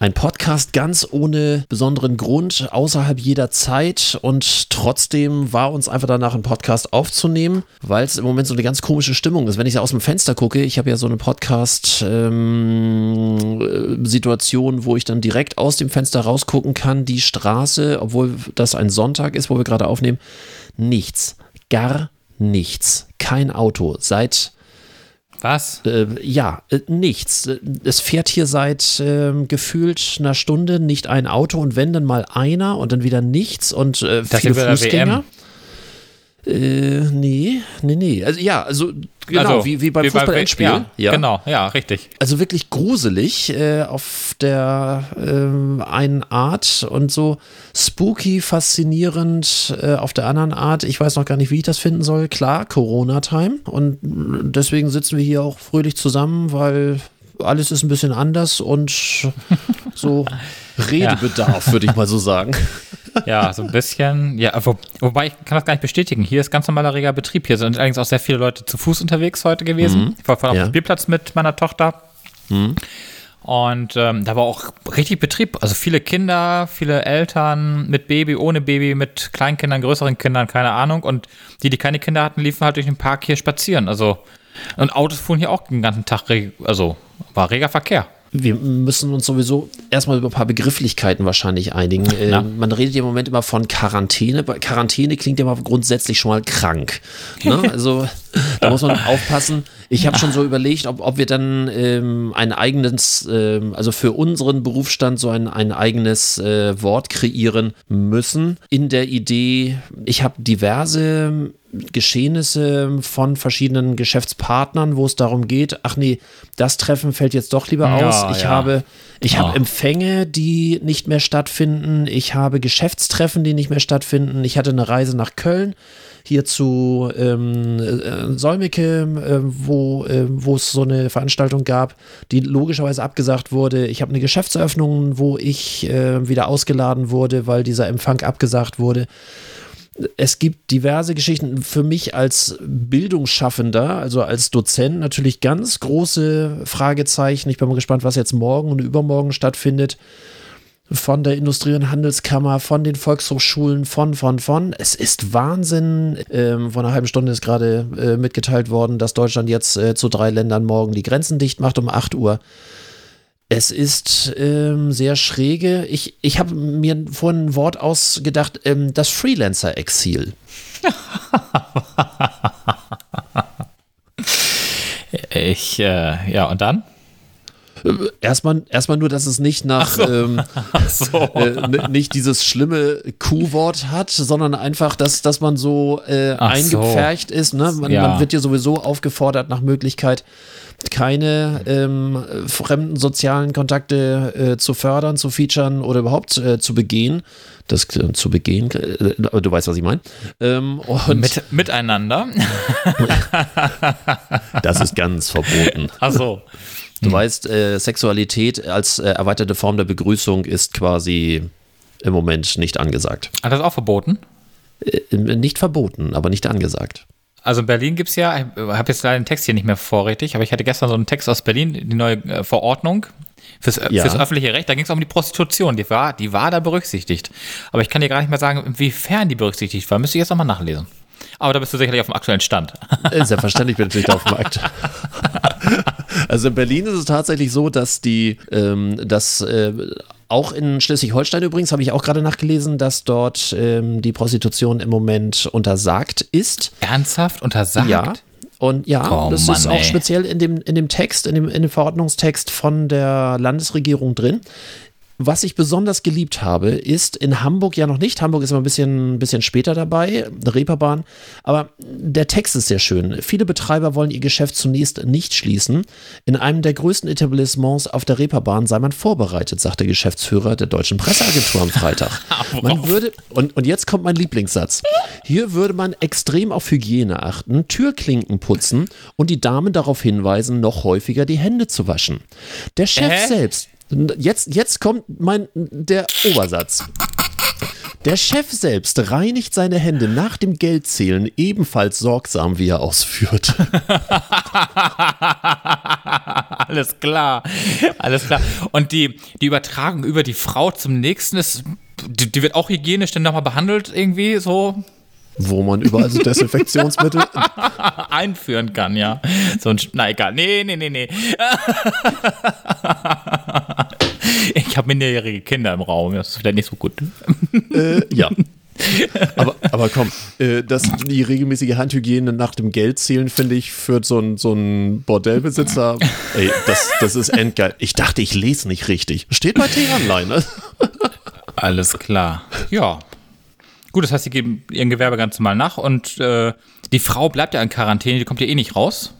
Ein Podcast ganz ohne besonderen Grund, außerhalb jeder Zeit. Und trotzdem war uns einfach danach einen Podcast aufzunehmen, weil es im Moment so eine ganz komische Stimmung ist. Wenn ich aus dem Fenster gucke, ich habe ja so eine Podcast-Situation, ähm, wo ich dann direkt aus dem Fenster rausgucken kann, die Straße, obwohl das ein Sonntag ist, wo wir gerade aufnehmen, nichts, gar nichts, kein Auto. Seit was? Äh, ja, äh, nichts. Es fährt hier seit äh, gefühlt einer Stunde nicht ein Auto und wenn dann mal einer und dann wieder nichts und äh, viele Fußgänger. Äh, nee, nee, nee. Also ja, also genau, also, wie, wie beim Fußballendspiel. Ja, ja, genau, ja, richtig. Also wirklich gruselig äh, auf der äh, einen Art und so spooky, faszinierend äh, auf der anderen Art. Ich weiß noch gar nicht, wie ich das finden soll. Klar, Corona-Time und deswegen sitzen wir hier auch fröhlich zusammen, weil alles ist ein bisschen anders und so Redebedarf, ja. würde ich mal so sagen. Ja, so ein bisschen. Ja, wo, wobei ich kann das gar nicht bestätigen. Hier ist ganz normaler reger Betrieb. Hier sind allerdings auch sehr viele Leute zu Fuß unterwegs heute gewesen. Mhm. Ich war vorhin ja. auf dem Spielplatz mit meiner Tochter. Mhm. Und ähm, da war auch richtig Betrieb. Also viele Kinder, viele Eltern mit Baby, ohne Baby, mit Kleinkindern, größeren Kindern, keine Ahnung. Und die, die keine Kinder hatten, liefen halt durch den Park hier spazieren. Also, und Autos fuhren hier auch den ganzen Tag, also war reger Verkehr wir müssen uns sowieso erstmal über ein paar Begrifflichkeiten wahrscheinlich einigen. Äh, man redet ja im Moment immer von Quarantäne. Quarantäne klingt ja mal grundsätzlich schon mal krank. Ne? Also da muss man aufpassen. Ich habe schon so überlegt, ob, ob wir dann ähm, ein eigenes, äh, also für unseren Berufsstand so ein, ein eigenes äh, Wort kreieren müssen. In der Idee, ich habe diverse Geschehnisse von verschiedenen Geschäftspartnern, wo es darum geht, ach nee, das Treffen fällt jetzt doch lieber aus. Ja, ich ja. habe, ich ja. habe Empfänge, die nicht mehr stattfinden. Ich habe Geschäftstreffen, die nicht mehr stattfinden. Ich hatte eine Reise nach Köln hier zu ähm, äh, Solmecke, äh, wo äh, wo es so eine Veranstaltung gab, die logischerweise abgesagt wurde. Ich habe eine Geschäftseröffnung, wo ich äh, wieder ausgeladen wurde, weil dieser Empfang abgesagt wurde es gibt diverse Geschichten. Für mich als Bildungsschaffender, also als Dozent, natürlich ganz große Fragezeichen. Ich bin mal gespannt, was jetzt morgen und übermorgen stattfindet. Von der Industrie- und Handelskammer, von den Volkshochschulen, von, von, von. Es ist Wahnsinn. Ähm, vor einer halben Stunde ist gerade äh, mitgeteilt worden, dass Deutschland jetzt äh, zu drei Ländern morgen die Grenzen dicht macht um 8 Uhr. Es ist ähm, sehr schräge. Ich, ich habe mir vorhin ein Wort ausgedacht, ähm, das Freelancer-Exil. ich, äh, ja, und dann? Erstmal, erstmal nur, dass es nicht nach so. ähm, so. äh, nicht dieses schlimme Q-Wort hat, sondern einfach, dass, dass man so äh, eingepfercht so. ist. Ne? Man, ja. man wird ja sowieso aufgefordert nach Möglichkeit, keine ähm, fremden sozialen Kontakte äh, zu fördern, zu featuren oder überhaupt äh, zu begehen. Das äh, zu begehen, äh, du weißt, was ich meine. Ähm, Mit, miteinander. das ist ganz verboten. Ach so. Du hm. weißt, äh, Sexualität als äh, erweiterte Form der Begrüßung ist quasi im Moment nicht angesagt. Hat das auch verboten? nicht verboten, aber nicht angesagt. Also in Berlin gibt es ja, ich habe jetzt leider den Text hier nicht mehr vorrätig, aber ich hatte gestern so einen Text aus Berlin, die neue äh, Verordnung fürs, ja. fürs öffentliche Recht, da ging es um die Prostitution, die war, die war da berücksichtigt. Aber ich kann dir gar nicht mehr sagen, inwiefern die berücksichtigt war. Müsste ich jetzt nochmal nachlesen. Aber da bist du sicherlich auf dem aktuellen Stand. Äh, selbstverständlich bin ich da auf dem Markt. Also in Berlin ist es tatsächlich so, dass die, ähm, dass äh, auch in Schleswig-Holstein übrigens habe ich auch gerade nachgelesen, dass dort ähm, die Prostitution im Moment untersagt ist. Ernsthaft untersagt? Ja. Und ja, oh, das Mann, ist auch ey. speziell in dem, in dem Text, in dem, in dem Verordnungstext von der Landesregierung drin. Was ich besonders geliebt habe, ist in Hamburg ja noch nicht. Hamburg ist immer ein bisschen, bisschen später dabei, Reeperbahn. Aber der Text ist sehr schön. Viele Betreiber wollen ihr Geschäft zunächst nicht schließen. In einem der größten Etablissements auf der Reeperbahn sei man vorbereitet, sagt der Geschäftsführer der Deutschen Presseagentur am Freitag. Man würde, und, und jetzt kommt mein Lieblingssatz. Hier würde man extrem auf Hygiene achten, Türklinken putzen und die Damen darauf hinweisen, noch häufiger die Hände zu waschen. Der Chef äh? selbst Jetzt, jetzt kommt mein, der Obersatz. Der Chef selbst reinigt seine Hände nach dem Geldzählen ebenfalls sorgsam, wie er ausführt. alles klar, alles klar. Und die, die Übertragung über die Frau zum nächsten ist, die, die wird auch hygienisch dann nochmal behandelt irgendwie so wo man überall so Desinfektionsmittel einführen kann, ja. So ein, na egal, nee, nee, nee, nee. ich habe minderjährige Kinder im Raum, das ist vielleicht nicht so gut. Äh, ja. aber, aber komm, äh, das, die regelmäßige Handhygiene nach dem Geldzählen, finde ich, führt so ein, so ein Bordellbesitzer. Ey, das, das ist endgeil. Ich dachte, ich lese nicht richtig. Steht bei T-Online, ne? Alles klar. Ja, Gut, das heißt, sie geben ihren Gewerbe ganz normal nach und äh, die Frau bleibt ja in Quarantäne, die kommt ja eh nicht raus.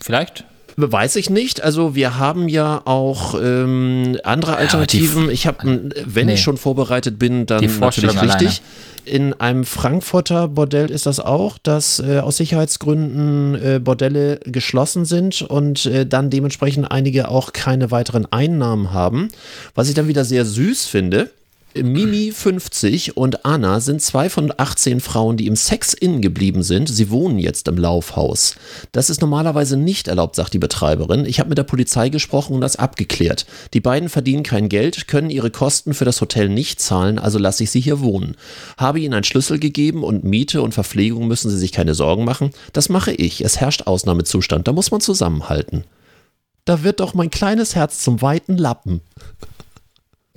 Vielleicht? Weiß ich nicht. Also wir haben ja auch ähm, andere Alternativen. Ja, ich habe, wenn nee. ich schon vorbereitet bin, dann natürlich richtig. In einem Frankfurter Bordell ist das auch, dass äh, aus Sicherheitsgründen äh, Bordelle geschlossen sind und äh, dann dementsprechend einige auch keine weiteren Einnahmen haben. Was ich dann wieder sehr süß finde. Mimi 50 und Anna sind zwei von 18 Frauen, die im Sex-In geblieben sind. Sie wohnen jetzt im Laufhaus. Das ist normalerweise nicht erlaubt, sagt die Betreiberin. Ich habe mit der Polizei gesprochen und das abgeklärt. Die beiden verdienen kein Geld, können ihre Kosten für das Hotel nicht zahlen, also lasse ich sie hier wohnen. Habe ihnen einen Schlüssel gegeben und Miete und Verpflegung müssen sie sich keine Sorgen machen. Das mache ich. Es herrscht Ausnahmezustand. Da muss man zusammenhalten. Da wird doch mein kleines Herz zum weiten Lappen.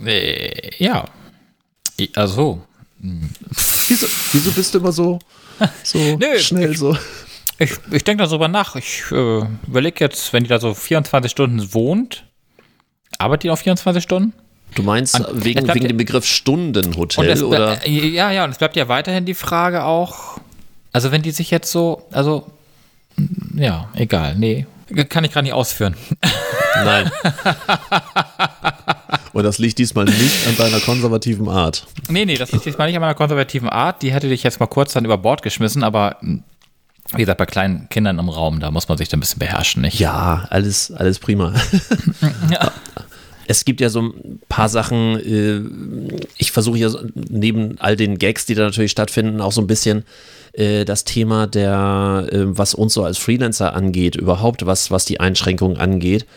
Äh, ja, also. Wieso, wieso bist du immer so, so Nö, schnell ich, so? Ich, ich denke darüber nach. Ich äh, überlege jetzt, wenn die da so 24 Stunden wohnt, arbeitet die auch 24 Stunden? Du meinst und wegen, wegen dem Begriff Stundenhotel es, oder? Ja, ja, und es bleibt ja weiterhin die Frage auch, also wenn die sich jetzt so, also ja, egal, nee, kann ich gerade nicht ausführen. Nein. Und das liegt diesmal nicht an deiner konservativen Art. Nee, nee, das liegt diesmal nicht an meiner konservativen Art. Die hätte dich jetzt mal kurz dann über Bord geschmissen, aber hm, wie gesagt, bei kleinen Kindern im Raum, da muss man sich dann ein bisschen beherrschen, nicht? Ja, alles, alles prima. ja. Es gibt ja so ein paar Sachen, äh, ich versuche hier neben all den Gags, die da natürlich stattfinden, auch so ein bisschen äh, das Thema der, äh, was uns so als Freelancer angeht, überhaupt was, was die Einschränkungen angeht.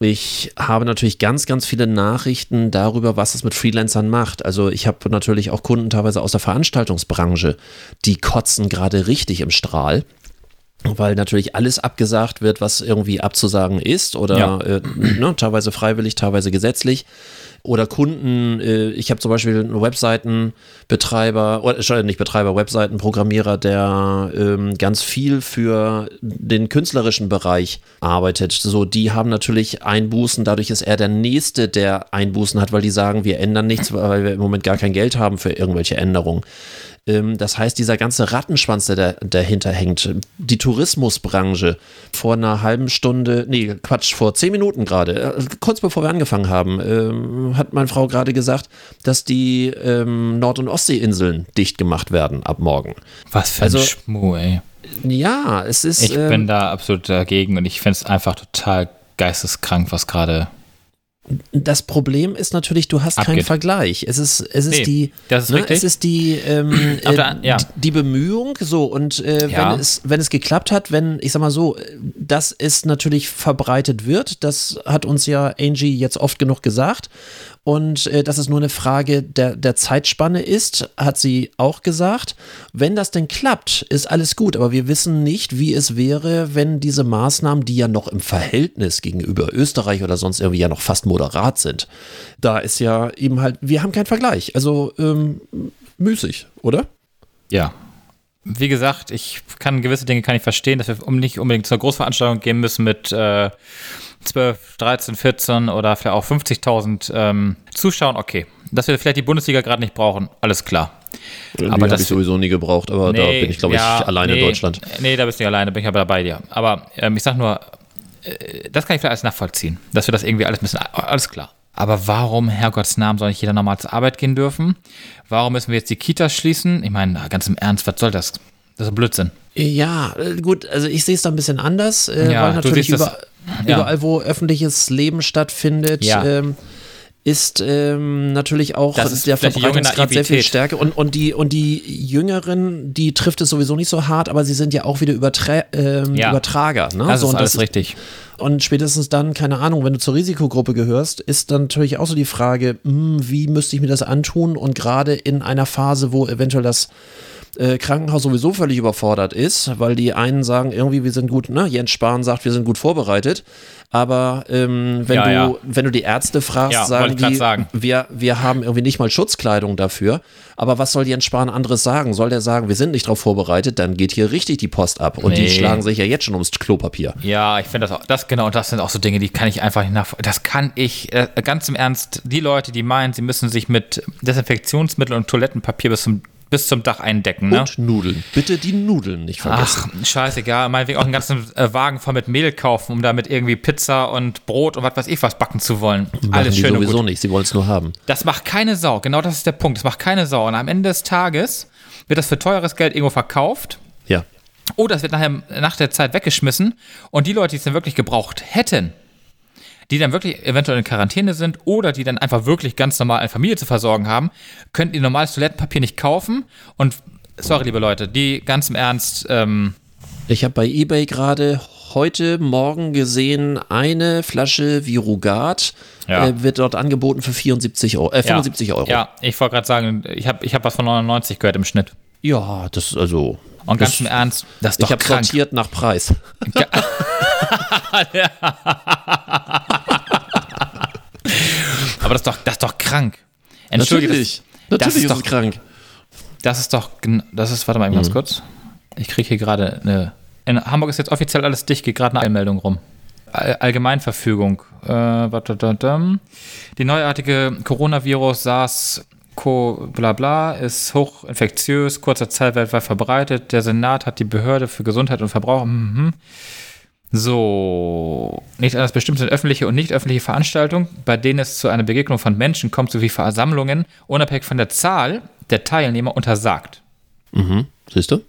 Ich habe natürlich ganz, ganz viele Nachrichten darüber, was es mit Freelancern macht. Also ich habe natürlich auch Kunden teilweise aus der Veranstaltungsbranche, die kotzen gerade richtig im Strahl weil natürlich alles abgesagt wird, was irgendwie abzusagen ist oder ja. äh, ne, teilweise freiwillig, teilweise gesetzlich oder Kunden. Äh, ich habe zum Beispiel einen Webseitenbetreiber, oder nicht Betreiber, Webseitenprogrammierer, der ähm, ganz viel für den künstlerischen Bereich arbeitet. So, die haben natürlich Einbußen. Dadurch ist er der Nächste, der Einbußen hat, weil die sagen, wir ändern nichts, weil wir im Moment gar kein Geld haben für irgendwelche Änderungen. Ähm, das heißt, dieser ganze Rattenschwanz, der dahinter hängt, die Tourismusbranche, vor einer halben Stunde, nee, Quatsch, vor zehn Minuten gerade, äh, kurz bevor wir angefangen haben, ähm, hat meine Frau gerade gesagt, dass die ähm, Nord- und Ostseeinseln dicht gemacht werden ab morgen. Was für also, ein Schmuh, ey. Ja, es ist. Ich bin da absolut dagegen und ich finde es einfach total geisteskrank, was gerade das Problem ist natürlich, du hast Abgeht. keinen Vergleich. Es ist, es ist nee, die, ist ne, es ist die, ähm, äh, ja. die Bemühung, so und äh, ja. wenn es, wenn es geklappt hat, wenn, ich sag mal so, dass es natürlich verbreitet wird, das hat uns ja Angie jetzt oft genug gesagt und äh, dass es nur eine Frage der, der Zeitspanne ist, hat sie auch gesagt. Wenn das denn klappt, ist alles gut, aber wir wissen nicht, wie es wäre, wenn diese Maßnahmen, die ja noch im Verhältnis gegenüber Österreich oder sonst irgendwie ja noch fast moderat sind, da ist ja eben halt, wir haben keinen Vergleich. Also ähm, müßig, oder? Ja, wie gesagt, ich kann gewisse Dinge kann ich verstehen, dass wir nicht unbedingt zur Großveranstaltung gehen müssen mit äh, 12, 13, 14 oder vielleicht auch 50.000 ähm, Zuschauern, okay. Dass wir vielleicht die Bundesliga gerade nicht brauchen, alles klar. Die aber das ich sowieso nie gebraucht, aber nee, da bin ich, glaube ja, ich, alleine nee, in Deutschland. Nee, da bist du nicht alleine, bin ich aber dabei dir. Aber ähm, ich sag nur, äh, das kann ich vielleicht alles nachvollziehen, dass wir das irgendwie alles müssen, alles klar. Aber warum, Herrgotts Namen, soll nicht jeder normal zur Arbeit gehen dürfen? Warum müssen wir jetzt die Kitas schließen? Ich meine, ganz im Ernst, was soll das? Das ist ein Blödsinn. Ja, äh, gut, also ich sehe es da ein bisschen anders, äh, ja, weil natürlich über, ja. überall, wo öffentliches Leben stattfindet, ja. ähm, ist ähm, natürlich auch das der Verbreitungsgrad sehr viel stärker. Und, und, die, und die Jüngeren, die trifft es sowieso nicht so hart, aber sie sind ja auch wieder Übertra ähm, ja. Übertrager. Ne? Das so, ist alles das richtig. Und spätestens dann, keine Ahnung, wenn du zur Risikogruppe gehörst, ist dann natürlich auch so die Frage, mh, hm, wie müsste ich mir das antun? Und gerade in einer Phase, wo eventuell das äh, Krankenhaus sowieso völlig überfordert ist, weil die einen sagen irgendwie, wir sind gut, ne? Jens Spahn sagt, wir sind gut vorbereitet. Aber ähm, wenn, ja, du, ja. wenn du die Ärzte fragst, ja, sagen die, sagen. Wir, wir haben irgendwie nicht mal Schutzkleidung dafür. Aber was soll Jens Spahn anderes sagen? Soll der sagen, wir sind nicht darauf vorbereitet, dann geht hier richtig die Post ab. Und nee. die schlagen sich ja jetzt schon ums Klopapier. Ja, ich finde das auch, das genau, das sind auch so Dinge, die kann ich einfach nicht nach, das kann ich, äh, ganz im Ernst, die Leute, die meinen, sie müssen sich mit Desinfektionsmittel und Toilettenpapier bis zum bis zum Dach eindecken. Ne? Und Nudeln. Bitte die Nudeln nicht vergessen. Ach, scheißegal. Meinetwegen auch einen ganzen äh, Wagen voll mit Mehl kaufen, um damit irgendwie Pizza und Brot und was weiß ich was backen zu wollen. Machen Alles schön sowieso und gut. nicht. Sie wollen es nur haben. Das macht keine Sau. Genau das ist der Punkt. Das macht keine Sau. Und am Ende des Tages wird das für teures Geld irgendwo verkauft. Ja. Oder es wird nachher nach der Zeit weggeschmissen. Und die Leute, die es dann wirklich gebraucht hätten, die dann wirklich eventuell in Quarantäne sind oder die dann einfach wirklich ganz normal eine Familie zu versorgen haben, könnten die normales Toilettenpapier nicht kaufen. Und sorry, liebe Leute, die ganz im Ernst. Ähm ich habe bei eBay gerade heute Morgen gesehen, eine Flasche Virugat ja. äh, wird dort angeboten für 74 Euro, äh, 75 ja. Euro. Ja, ich wollte gerade sagen, ich habe ich hab was von 99 gehört im Schnitt. Ja, das ist also. Und ganz im Ernst, das ist doch Ich habe sortiert nach Preis. Aber das ist doch, das ist doch krank. Entschuldige, Natürlich, das, Natürlich das ist, ist es krank. Das ist doch, das ist, warte mal ganz mhm. kurz. Ich kriege hier gerade eine, in Hamburg ist jetzt offiziell alles dicht, geht gerade eine Einmeldung rum. Allgemeinverfügung. Äh, die neuartige Coronavirus SARS Co. bla bla ist hochinfektiös, kurzer Zeit weltweit verbreitet. Der Senat hat die Behörde für Gesundheit und Verbraucher. Mhm. So, nicht anders bestimmt sind öffentliche und nicht öffentliche Veranstaltungen, bei denen es zu einer Begegnung von Menschen kommt, sowie Versammlungen, unabhängig von der Zahl der Teilnehmer untersagt. Mhm, siehst du?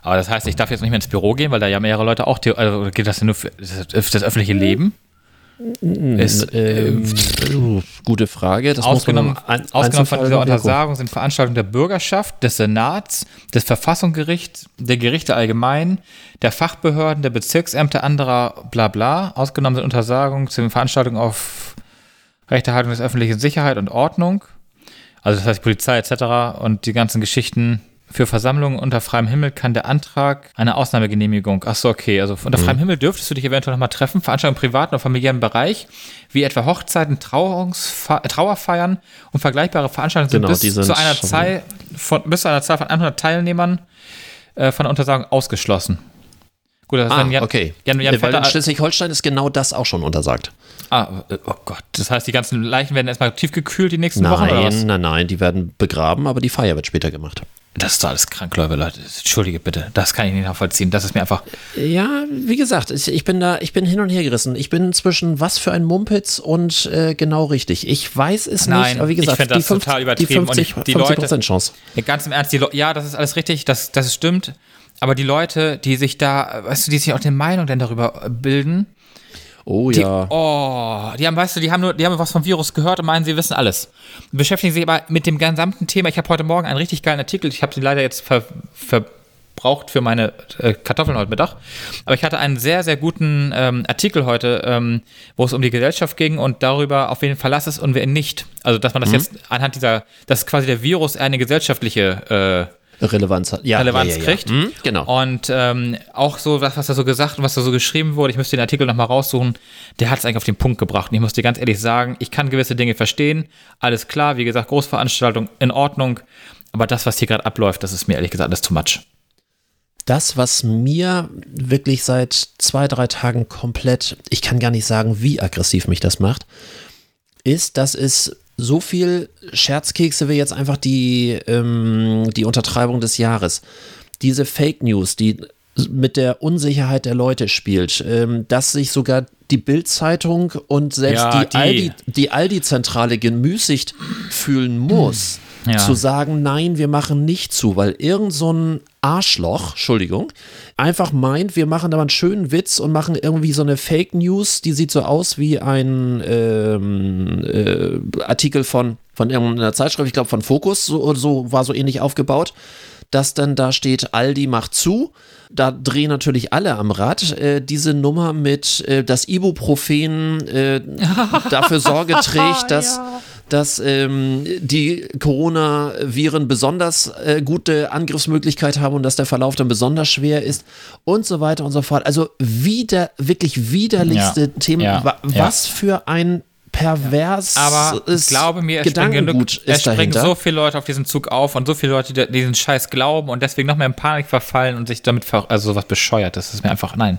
Aber das heißt, ich darf jetzt nicht mehr ins Büro gehen, weil da ja mehrere Leute auch, also geht das ja nur für das öffentliche Leben? Ist, äh, äh, gute Frage. Das ausgenommen, ein, ausgenommen von dieser Untersagung sind Veranstaltungen der Bürgerschaft, des Senats, des Verfassungsgerichts, der Gerichte allgemein, der Fachbehörden, der Bezirksämter anderer bla bla. Ausgenommen sind Untersagungen zu den Veranstaltungen auf Rechterhaltung des öffentlichen Sicherheit und Ordnung. Also das heißt Polizei etc. und die ganzen Geschichten für Versammlungen unter freiem Himmel kann der Antrag eine Ausnahmegenehmigung. Achso, okay. Also unter mhm. freiem Himmel dürftest du dich eventuell nochmal treffen, Veranstaltungen im privaten oder familiären Bereich, wie etwa Hochzeiten, Trauerfeiern und vergleichbare Veranstaltungen genau, sind bis sind zu einer Zahl von, bis zu einer Zahl von 100 Teilnehmern äh, von der Untersagung ausgeschlossen. Gut, das ah, Jan, okay. Jan, Jan Weil in Schleswig-Holstein ist genau das auch schon untersagt. Ah, äh, oh Gott. Das heißt, die ganzen Leichen werden erstmal tiefgekühlt die nächsten nein, Wochen? Nein, nein, nein, die werden begraben, aber die Feier wird später gemacht. Das ist doch alles krank, Leute. Entschuldige bitte. Das kann ich nicht nachvollziehen. Das ist mir einfach. Ja, wie gesagt, ich bin da, ich bin hin und her gerissen. Ich bin zwischen was für ein Mumpitz und äh, genau richtig. Ich weiß es Nein, nicht, aber wie gesagt, ich die, das 50, total übertrieben. die 50, und die 50 Leute, Chance. Ganz im Ernst, die ja, das ist alles richtig, das, das stimmt. Aber die Leute, die sich da, weißt du, die sich auch eine Meinung denn darüber bilden, Oh die, ja. Oh, die haben, weißt du, die haben nur, die haben was vom Virus gehört und meinen, sie wissen alles. Beschäftigen sich aber mit dem gesamten Thema. Ich habe heute Morgen einen richtig geilen Artikel, ich habe sie leider jetzt ver, verbraucht für meine äh, Kartoffeln heute Mittag. Aber ich hatte einen sehr, sehr guten ähm, Artikel heute, ähm, wo es um die Gesellschaft ging und darüber, auf wen Verlass ist und wer nicht. Also, dass man das mhm. jetzt anhand dieser, dass quasi der Virus eine gesellschaftliche äh, Relevanz hat. Ja, Relevanz ja, ja, kriegt. Mhm, genau. Und ähm, auch so, was, was da so gesagt und was da so geschrieben wurde, ich müsste den Artikel nochmal raussuchen, der hat es eigentlich auf den Punkt gebracht. Und ich muss dir ganz ehrlich sagen, ich kann gewisse Dinge verstehen. Alles klar, wie gesagt, Großveranstaltung in Ordnung. Aber das, was hier gerade abläuft, das ist mir ehrlich gesagt alles too much. Das, was mir wirklich seit zwei, drei Tagen komplett, ich kann gar nicht sagen, wie aggressiv mich das macht, ist, dass es so viel Scherzkekse wie jetzt einfach die, ähm, die Untertreibung des Jahres. Diese Fake News, die mit der Unsicherheit der Leute spielt, ähm, dass sich sogar die Bildzeitung und selbst ja, die, die. Aldi, die Aldi-Zentrale gemüßigt fühlen muss, ja. zu sagen, nein, wir machen nicht zu, weil irgend so ein Arschloch, Entschuldigung, einfach meint, wir machen da mal einen schönen Witz und machen irgendwie so eine Fake News, die sieht so aus wie ein ähm, äh, Artikel von, von irgendeiner Zeitschrift, ich glaube von Focus, so, so war so ähnlich aufgebaut dass dann da steht, Aldi macht zu. Da drehen natürlich alle am Rad. Äh, diese Nummer mit, äh, das Ibuprofen äh, dafür Sorge trägt, dass, ja. dass ähm, die Coronaviren besonders äh, gute Angriffsmöglichkeit haben und dass der Verlauf dann besonders schwer ist und so weiter und so fort. Also wieder, wirklich widerlichste ja. Themen. Ja. Was für ein pervers Aber ich glaube mir, es springen, genug, es springen so viele Leute auf diesen Zug auf und so viele Leute, die diesen Scheiß glauben und deswegen noch mehr in Panik verfallen und sich damit, ver also sowas bescheuert. Das ist mir einfach, nein.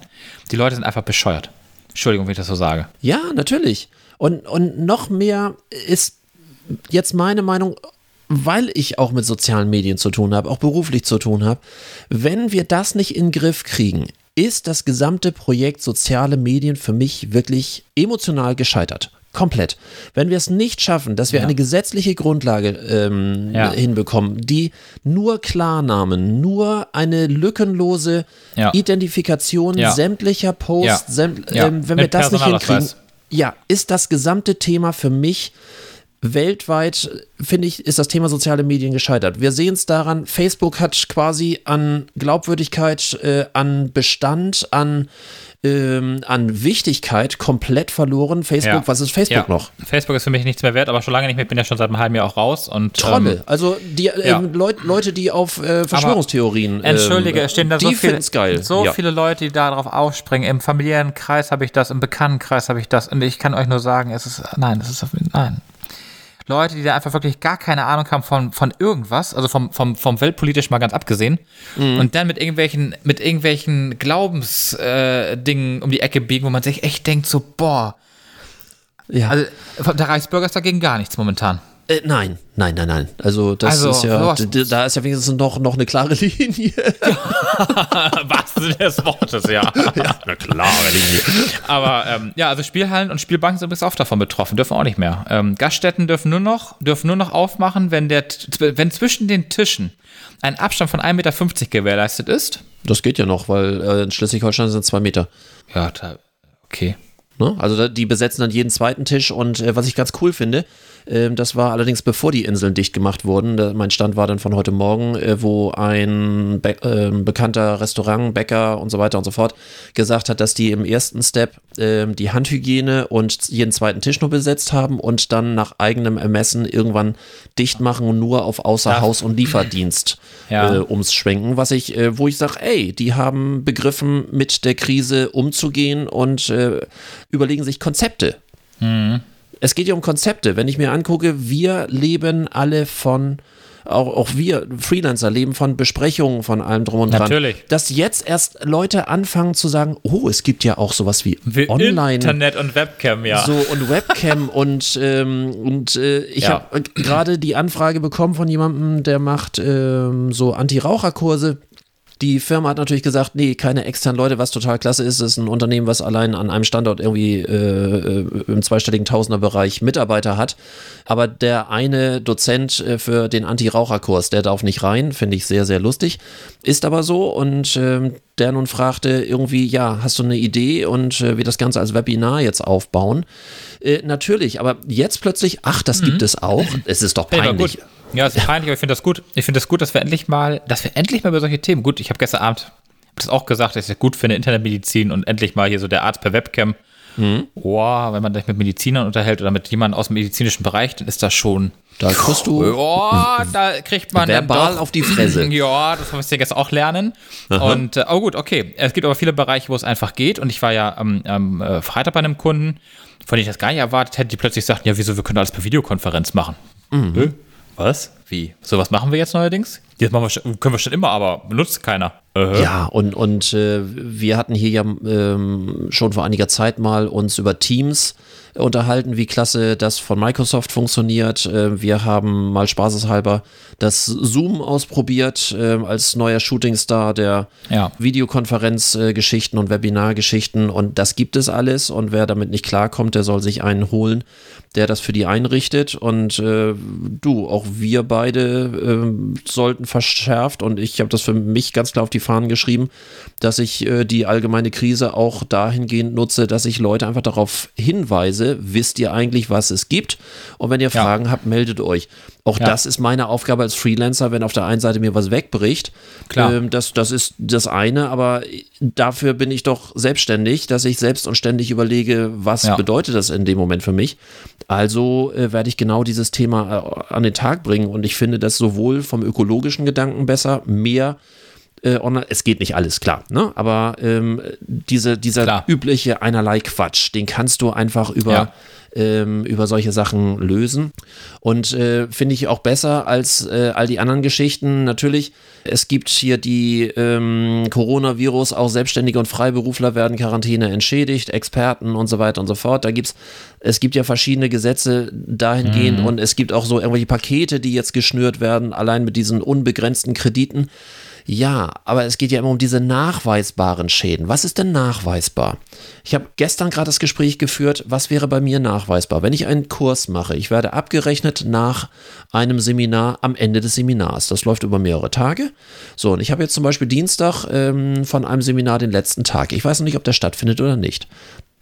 Die Leute sind einfach bescheuert. Entschuldigung, wenn ich das so sage. Ja, natürlich. Und, und noch mehr ist jetzt meine Meinung, weil ich auch mit sozialen Medien zu tun habe, auch beruflich zu tun habe, wenn wir das nicht in den Griff kriegen, ist das gesamte Projekt soziale Medien für mich wirklich emotional gescheitert. Komplett. Wenn wir es nicht schaffen, dass wir ja. eine gesetzliche Grundlage ähm, ja. hinbekommen, die nur Klarnamen, nur eine lückenlose ja. Identifikation sämtlicher Posts, sämt, ähm, wenn Mit wir das nicht hinkriegen, ja, ist das gesamte Thema für mich weltweit, finde ich, ist das Thema soziale Medien gescheitert. Wir sehen es daran, Facebook hat quasi an Glaubwürdigkeit, äh, an Bestand, an ähm, an Wichtigkeit komplett verloren. Facebook, ja. was ist Facebook ja. noch? Facebook ist für mich nichts mehr wert, aber schon lange nicht mehr. Ich bin ja schon seit einem halben Jahr auch raus. Und, Trommel. Ähm, also die äh, ja. Leut, Leute, die auf äh, Verschwörungstheorien. Aber, entschuldige, es stehen da so, viele, geil. so viele Leute, die darauf aufspringen. Im familiären Kreis habe ich das, im Bekanntenkreis habe ich das. Und ich kann euch nur sagen, es ist, nein, es ist, nein. Leute, die da einfach wirklich gar keine Ahnung haben von, von irgendwas, also vom, vom, vom weltpolitisch mal ganz abgesehen, mhm. und dann mit irgendwelchen, mit irgendwelchen Glaubensdingen äh, um die Ecke biegen, wo man sich echt denkt, so, boah. Ja. Also der Reichsbürger ist dagegen gar nichts momentan. Äh, nein, nein, nein, nein. Also das also, ist ja, da ist ja wenigstens noch, noch eine klare Linie. Was des Wortes, ja. ja. Eine klare Linie. Aber ähm, ja, also Spielhallen und Spielbanken sind übrigens auch davon betroffen, dürfen auch nicht mehr. Ähm, Gaststätten dürfen nur noch, dürfen nur noch aufmachen, wenn der, wenn zwischen den Tischen ein Abstand von 1,50 Meter gewährleistet ist. Das geht ja noch, weil äh, in Schleswig-Holstein sind zwei Meter. Ja, okay. Ne? Also die besetzen dann jeden zweiten Tisch und äh, was ich ganz cool finde, das war allerdings bevor die Inseln dicht gemacht wurden. Mein Stand war dann von heute Morgen, äh, wo ein Be äh, bekannter Restaurant, Bäcker und so weiter und so fort gesagt hat, dass die im ersten Step äh, die Handhygiene und jeden zweiten Tisch nur besetzt haben und dann nach eigenem Ermessen irgendwann dicht machen und nur auf Außerhaus- und Lieferdienst ja. äh, umschwenken. Was ich, äh, wo ich sage, ey, die haben begriffen, mit der Krise umzugehen und äh, überlegen sich Konzepte. Mhm es geht ja um Konzepte. Wenn ich mir angucke, wir leben alle von auch, auch wir Freelancer leben von Besprechungen, von allem drum und dran. Natürlich. Dass jetzt erst Leute anfangen zu sagen, oh, es gibt ja auch sowas wie, wie Online. Internet und Webcam, ja. So und Webcam und, ähm, und äh, ich ja. habe gerade die Anfrage bekommen von jemandem, der macht ähm, so Anti-Raucher-Kurse die Firma hat natürlich gesagt, nee, keine externen Leute, was total klasse ist. Es ist ein Unternehmen, was allein an einem Standort irgendwie äh, äh, im zweistelligen Tausenderbereich Mitarbeiter hat. Aber der eine Dozent äh, für den Anti-Raucher-Kurs, der darf nicht rein, finde ich sehr, sehr lustig. Ist aber so und äh, der nun fragte irgendwie, ja, hast du eine Idee und äh, wir das Ganze als Webinar jetzt aufbauen? Äh, natürlich, aber jetzt plötzlich, ach, das mhm. gibt es auch. Es ist doch peinlich. Ja, es ist peinlich, aber ich finde das gut. Ich finde das gut, dass wir endlich mal, dass wir endlich mal über solche Themen, gut, ich habe gestern Abend das auch gesagt, dass ich das gut finde, Internetmedizin und endlich mal hier so der Arzt per Webcam. Mhm. Oh, wenn man sich mit Medizinern unterhält oder mit jemandem aus dem medizinischen Bereich, dann ist das schon. Da kriegst du. Oh, da kriegt man. Verbal doch, auf die Fresse. Ja, das muss ich jetzt auch lernen. Aha. Und, äh, oh gut, okay. Es gibt aber viele Bereiche, wo es einfach geht. Und ich war ja am, am äh, Freitag bei einem Kunden, von dem ich das gar nicht erwartet hätte, die plötzlich sagten: Ja, wieso, wir können alles per Videokonferenz machen. Mhm. Was? Wie? So was machen wir jetzt neuerdings? Jetzt wir, können wir schon immer, aber benutzt keiner. Uh Ja, und, und äh, wir hatten hier ja ähm, schon vor einiger Zeit mal uns über Teams unterhalten, wie klasse das von Microsoft funktioniert. Äh, wir haben mal spaßeshalber das Zoom ausprobiert äh, als neuer Shootingstar der ja. Videokonferenzgeschichten und Webinargeschichten und das gibt es alles und wer damit nicht klarkommt, der soll sich einen holen, der das für die einrichtet und äh, du, auch wir beide äh, sollten verschärft und ich habe das für mich ganz klar auf die Fahnen geschrieben, dass ich äh, die allgemeine Krise auch dahingehend nutze, dass ich Leute einfach darauf hinweise, wisst ihr eigentlich, was es gibt? Und wenn ihr ja. Fragen habt, meldet euch. Auch ja. das ist meine Aufgabe als Freelancer, wenn auf der einen Seite mir was wegbricht. Klar. Ähm, das, das ist das eine, aber dafür bin ich doch selbstständig, dass ich selbst und ständig überlege, was ja. bedeutet das in dem Moment für mich. Also äh, werde ich genau dieses Thema äh, an den Tag bringen und ich finde das sowohl vom ökologischen Gedanken besser, mehr äh, online. Es geht nicht alles, klar, ne? aber ähm, diese, dieser klar. übliche einerlei Quatsch, den kannst du einfach über. Ja ähm, über solche Sachen lösen. Und äh, finde ich auch besser als äh, all die anderen Geschichten. Natürlich, es gibt hier die ähm, Coronavirus, auch Selbstständige und Freiberufler werden Quarantäne entschädigt, Experten und so weiter und so fort. Da gibt's, es gibt ja verschiedene Gesetze dahingehend mhm. und es gibt auch so irgendwelche Pakete, die jetzt geschnürt werden, allein mit diesen unbegrenzten Krediten. Ja, aber es geht ja immer um diese nachweisbaren Schäden. Was ist denn nachweisbar? Ich habe gestern gerade das Gespräch geführt, was wäre bei mir nachweisbar? Wenn ich einen Kurs mache, ich werde abgerechnet nach einem Seminar am Ende des Seminars. Das läuft über mehrere Tage. So, und ich habe jetzt zum Beispiel Dienstag ähm, von einem Seminar den letzten Tag. Ich weiß noch nicht, ob der stattfindet oder nicht.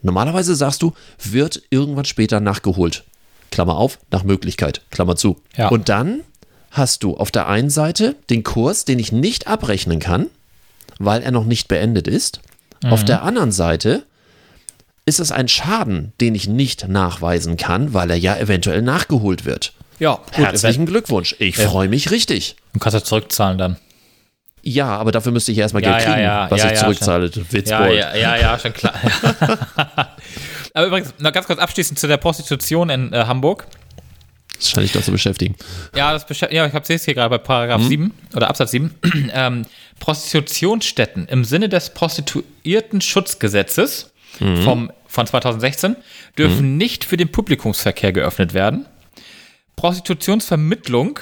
Normalerweise sagst du, wird irgendwann später nachgeholt. Klammer auf, nach Möglichkeit, Klammer zu. Ja. Und dann hast du auf der einen Seite den Kurs, den ich nicht abrechnen kann, weil er noch nicht beendet ist. Mhm. Auf der anderen Seite ist es ein Schaden, den ich nicht nachweisen kann, weil er ja eventuell nachgeholt wird. Ja, gut, herzlichen Glückwunsch. Ich freue mich richtig. Du kannst ja zurückzahlen dann. Ja, aber dafür müsste ich erstmal ja, Geld kriegen, ja, was ich zurückzahle. Ja, ja, ja, ja, schon klar. aber übrigens, noch ganz kurz abschließend zu der Prostitution in äh, Hamburg. Das scheint dich doch zu beschäftigen. Ja, das ja ich habe es hier gerade bei Paragraph mhm. 7 oder Absatz 7. ähm, Prostitutionsstätten im Sinne des Prostituierten-Schutzgesetzes mhm. vom, von 2016 dürfen mhm. nicht für den Publikumsverkehr geöffnet werden. Prostitutionsvermittlung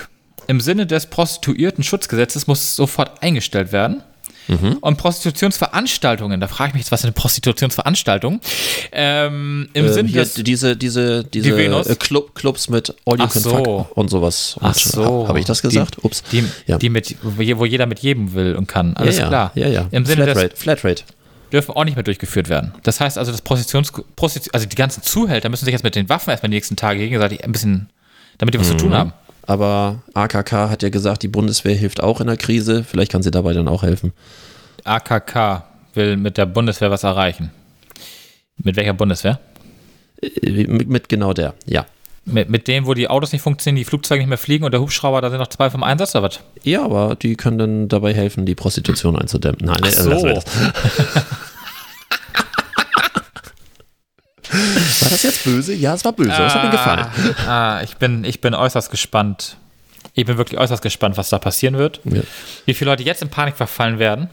im Sinne des Prostituierten-Schutzgesetzes muss sofort eingestellt werden. Mhm. Und Prostitutionsveranstaltungen, da frage ich mich jetzt, was ist eine Prostitutionsveranstaltung? Ähm, Im äh, Sinne des diese diese diese die äh, Club, Clubs mit All You Can so. Fuck und sowas. Ach so. Habe ich das gesagt? Die, Ups. Die, ja. die mit, wo jeder mit jedem will und kann. Alles ja, klar. Ja, ja. Im Sinne Flatrate. des Flatrate dürfen auch nicht mehr durchgeführt werden. Das heißt also, das Prostitutions, Prostitu also die ganzen Zuhälter müssen sich jetzt mit den Waffen erstmal die nächsten Tage gegenseitig ein bisschen, damit die was mhm. zu tun mhm. haben. Aber AKK hat ja gesagt, die Bundeswehr hilft auch in der Krise. Vielleicht kann sie dabei dann auch helfen. AKK will mit der Bundeswehr was erreichen. Mit welcher Bundeswehr? Äh, mit, mit genau der, ja. Mit, mit dem, wo die Autos nicht funktionieren, die Flugzeuge nicht mehr fliegen und der Hubschrauber, da sind noch zwei vom Einsatz oder was? Ja, aber die können dann dabei helfen, die Prostitution einzudämmen. Nein, Ach so. Äh, war das jetzt böse? Ja, es war böse. Das hat mir gefallen. Ah, ich, bin, ich bin äußerst gespannt. Ich bin wirklich äußerst gespannt, was da passieren wird. Ja. Wie viele Leute jetzt in Panik verfallen werden.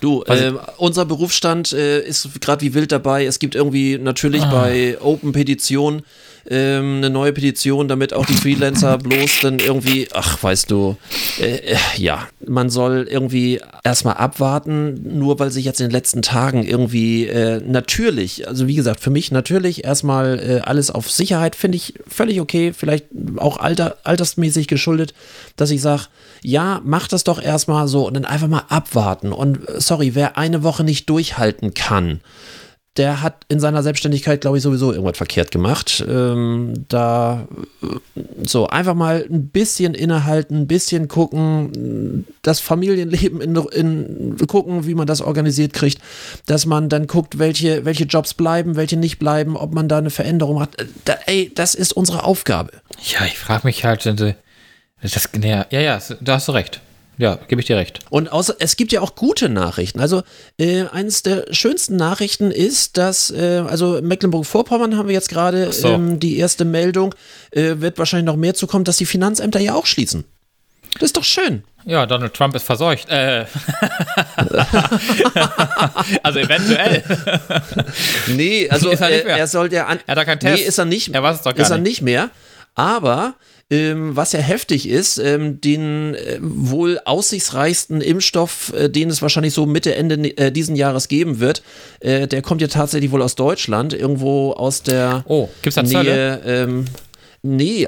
Du, äh, unser Berufsstand äh, ist gerade wie wild dabei. Es gibt irgendwie natürlich ah. bei Open Petition ähm, eine neue Petition, damit auch die Freelancer bloß dann irgendwie, ach, weißt du, äh, äh, ja, man soll irgendwie erstmal abwarten, nur weil sich jetzt in den letzten Tagen irgendwie äh, natürlich, also wie gesagt, für mich natürlich erstmal äh, alles auf Sicherheit finde ich völlig okay, vielleicht auch alter, altersmäßig geschuldet, dass ich sage, ja, mach das doch erstmal so und dann einfach mal abwarten. Und äh, sorry, wer eine Woche nicht durchhalten kann, der hat in seiner Selbstständigkeit, glaube ich, sowieso irgendwas verkehrt gemacht. Ähm, da äh, so einfach mal ein bisschen innehalten, ein bisschen gucken, das Familienleben in, in, gucken, wie man das organisiert kriegt, dass man dann guckt, welche, welche Jobs bleiben, welche nicht bleiben, ob man da eine Veränderung hat. Äh, da, ey, das ist unsere Aufgabe. Ja, ich frage mich halt, das, ja, ja, da hast du recht. Ja, gebe ich dir recht. Und außer, es gibt ja auch gute Nachrichten. Also äh, eines der schönsten Nachrichten ist, dass, äh, also Mecklenburg-Vorpommern haben wir jetzt gerade so. ähm, die erste Meldung, äh, wird wahrscheinlich noch mehr zukommen, dass die Finanzämter ja auch schließen. Das ist doch schön. Ja, Donald Trump ist verseucht. Äh. also eventuell. nee, also er, er, soll ja an. Er hat keinen Test. Nee, ist er nicht. Er weiß es doch gar ist er nicht mehr. Aber ähm, was ja heftig ist, ähm, den äh, wohl aussichtsreichsten Impfstoff, äh, den es wahrscheinlich so Mitte, Ende äh, diesen Jahres geben wird, äh, der kommt ja tatsächlich wohl aus Deutschland, irgendwo aus der oh, gibt's da Nähe. Ähm, Nee.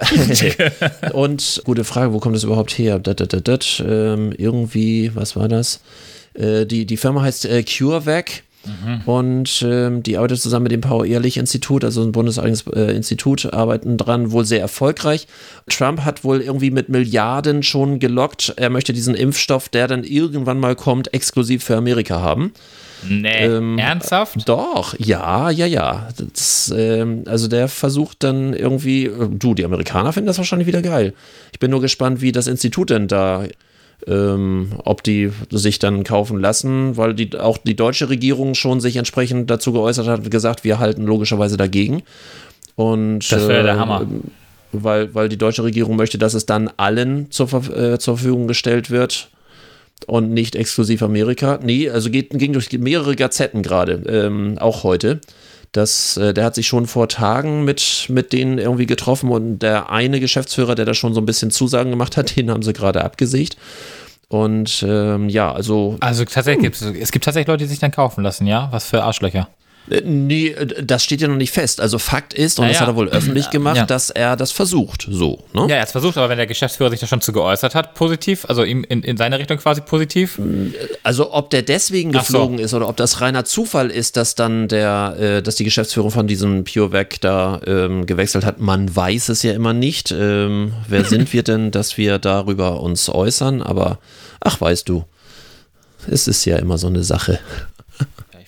und gute Frage, wo kommt das überhaupt her? Dat, dat, dat, dat, ähm, irgendwie, was war das? Äh, die, die Firma heißt äh, CureVac. Mhm. Und ähm, die arbeitet zusammen mit dem Paul-Ehrlich-Institut, also ein bundeseigenes äh, Institut, arbeiten dran, wohl sehr erfolgreich. Trump hat wohl irgendwie mit Milliarden schon gelockt. Er möchte diesen Impfstoff, der dann irgendwann mal kommt, exklusiv für Amerika haben. Nee, ähm, ernsthaft? Doch, ja, ja, ja. Das, ähm, also der versucht dann irgendwie, äh, du, die Amerikaner finden das wahrscheinlich wieder geil. Ich bin nur gespannt, wie das Institut denn da ähm, ob die sich dann kaufen lassen, weil die, auch die deutsche Regierung schon sich entsprechend dazu geäußert hat und gesagt, wir halten logischerweise dagegen. Und, das wäre der Hammer. Weil, weil die deutsche Regierung möchte, dass es dann allen zur, äh, zur Verfügung gestellt wird und nicht exklusiv Amerika. Nee, also geht, ging durch mehrere Gazetten gerade, ähm, auch heute. Das, äh, der hat sich schon vor Tagen mit, mit denen irgendwie getroffen und der eine Geschäftsführer, der da schon so ein bisschen Zusagen gemacht hat, den haben sie gerade abgesägt. Und ähm, ja, also. Also tatsächlich gibt es, es gibt tatsächlich Leute, die sich dann kaufen lassen, ja? Was für Arschlöcher. Äh, nee, äh, das steht ja noch nicht fest. Also Fakt ist, und ja, das hat er wohl öffentlich gemacht, ja. dass er das versucht. So, ne? Ja, er hat es versucht, aber wenn der Geschäftsführer sich da schon zu geäußert hat, positiv, also ihm in, in seine Richtung quasi positiv. Also ob der deswegen geflogen so. ist oder ob das reiner Zufall ist, dass dann der, äh, dass die Geschäftsführung von diesem PureVac da ähm, gewechselt hat, man weiß es ja immer nicht. Ähm, wer sind wir denn, dass wir darüber uns äußern? Aber ach, weißt du, es ist ja immer so eine Sache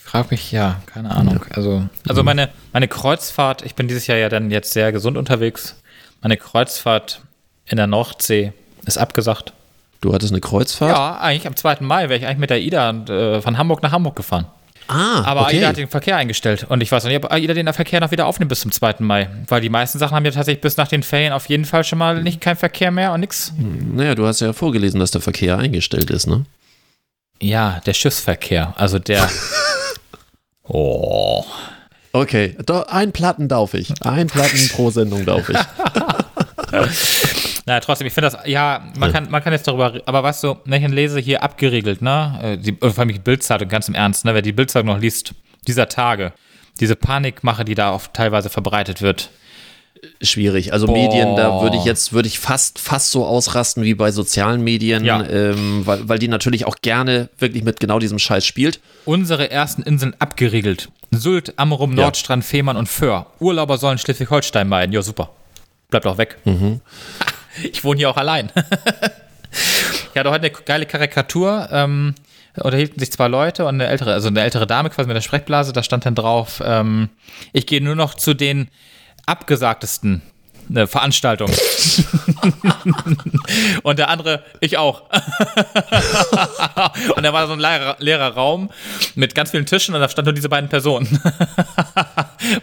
frage mich, ja, keine Ahnung. Also, also meine, meine Kreuzfahrt, ich bin dieses Jahr ja dann jetzt sehr gesund unterwegs. Meine Kreuzfahrt in der Nordsee ist abgesagt. Du hattest eine Kreuzfahrt? Ja, eigentlich am 2. Mai wäre ich eigentlich mit der IDA äh, von Hamburg nach Hamburg gefahren. Ah, Aber okay. AIDA hat den Verkehr eingestellt und ich weiß nicht, ob AIDA den Verkehr noch wieder aufnimmt bis zum 2. Mai. Weil die meisten Sachen haben ja tatsächlich bis nach den Ferien auf jeden Fall schon mal nicht kein Verkehr mehr und nix. Hm, naja, du hast ja vorgelesen, dass der Verkehr eingestellt ist, ne? Ja, der Schiffsverkehr. Also der. Oh. Okay, ein Platten darf ich. Ein Platten pro Sendung darf ich. Na, trotzdem, ich finde das, ja, man kann, man kann jetzt darüber, aber weißt du, wenn ich lese hier abgeriegelt, ne, äh, die, vor allem die Bildzeitung, ganz im Ernst, ne, wer die Bildzeitung noch liest, dieser Tage, diese Panikmache, die da oft teilweise verbreitet wird, schwierig. Also Boah. Medien, da würde ich jetzt, würde ich fast, fast so ausrasten wie bei sozialen Medien, ja. ähm, weil, weil die natürlich auch gerne wirklich mit genau diesem Scheiß spielt. Unsere ersten Inseln abgeriegelt. Sylt, Amrum, ja. Nordstrand, Fehmarn und Föhr. Urlauber sollen Schleswig-Holstein meiden. Ja, super. Bleibt auch weg. Mhm. Ich wohne hier auch allein. ich hatte heute eine geile Karikatur. Ähm, unterhielten sich zwei Leute und eine ältere, also eine ältere Dame quasi mit der Sprechblase, da stand dann drauf, ähm, ich gehe nur noch zu den abgesagtesten eine Veranstaltung. und der andere, ich auch. und da war so ein leerer, leerer, Raum mit ganz vielen Tischen und da standen nur diese beiden Personen.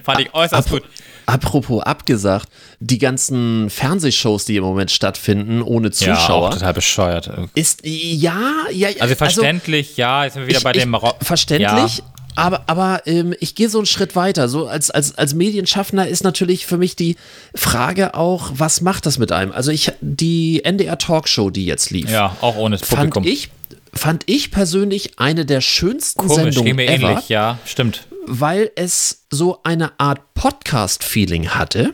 Fand ich äußerst gut. Apropos abgesagt, die ganzen Fernsehshows, die im Moment stattfinden, ohne Zuschauer. Ja, auch total bescheuert. Ist, ja, ja. Also verständlich, also, ja, jetzt sind wir wieder ich, bei dem Marokko. Verständlich, ja aber, aber ähm, ich gehe so einen Schritt weiter. So als, als, als Medienschaffner ist natürlich für mich die Frage auch, was macht das mit einem? Also ich, die NDR Talkshow, die jetzt lief. Ja, auch ohne das Publikum. Fand ich, fand ich persönlich eine der schönsten Komisch, Sendungen mir ever, ähnlich, ja, stimmt. Weil es so eine Art Podcast-Feeling hatte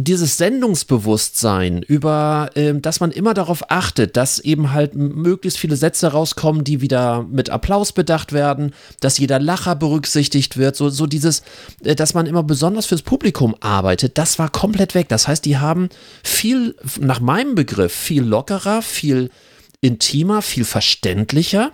dieses Sendungsbewusstsein, über, äh, dass man immer darauf achtet, dass eben halt möglichst viele Sätze rauskommen, die wieder mit Applaus bedacht werden, dass jeder Lacher berücksichtigt wird, so, so dieses, äh, dass man immer besonders fürs Publikum arbeitet, das war komplett weg. Das heißt, die haben viel, nach meinem Begriff, viel lockerer, viel intimer, viel verständlicher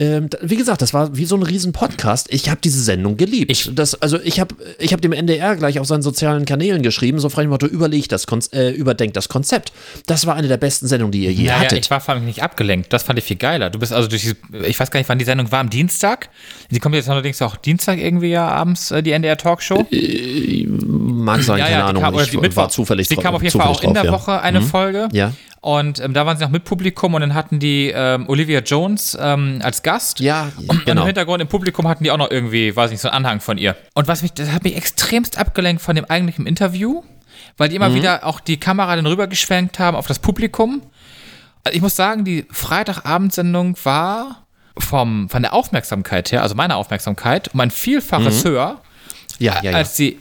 ähm, wie gesagt, das war wie so ein riesen Podcast. Ich habe diese Sendung geliebt. Ich, das, also ich habe ich hab dem NDR gleich auf seinen sozialen Kanälen geschrieben, so frei Motto, überlegt das, äh, überdenkt das Konzept. Das war eine der besten Sendungen, die ihr je naja, hattet. Ich war vor allem nicht abgelenkt. Das fand ich viel geiler. Du bist also durch die, ich weiß gar nicht, wann die Sendung war, am Dienstag. Die kommt jetzt allerdings auch Dienstag irgendwie ja abends, äh, die NDR Talkshow. Äh, mag sein, ja, keine ja, Ahnung. Kam, ich war zufällig Die kam auf jeden Fall auch in der ja. Woche eine mhm. Folge. Ja. Und ähm, da waren sie noch mit Publikum und dann hatten die ähm, Olivia Jones ähm, als Gast. Ja, und genau. im Hintergrund im Publikum hatten die auch noch irgendwie, weiß nicht, so einen Anhang von ihr. Und was mich, das hat mich extremst abgelenkt von dem eigentlichen Interview, weil die immer mhm. wieder auch die Kamera dann rübergeschwenkt haben auf das Publikum. Also ich muss sagen, die Freitagabendsendung war vom, von der Aufmerksamkeit her, also meiner Aufmerksamkeit, um ein Vielfaches mhm. höher, ja, ja, ja. als sie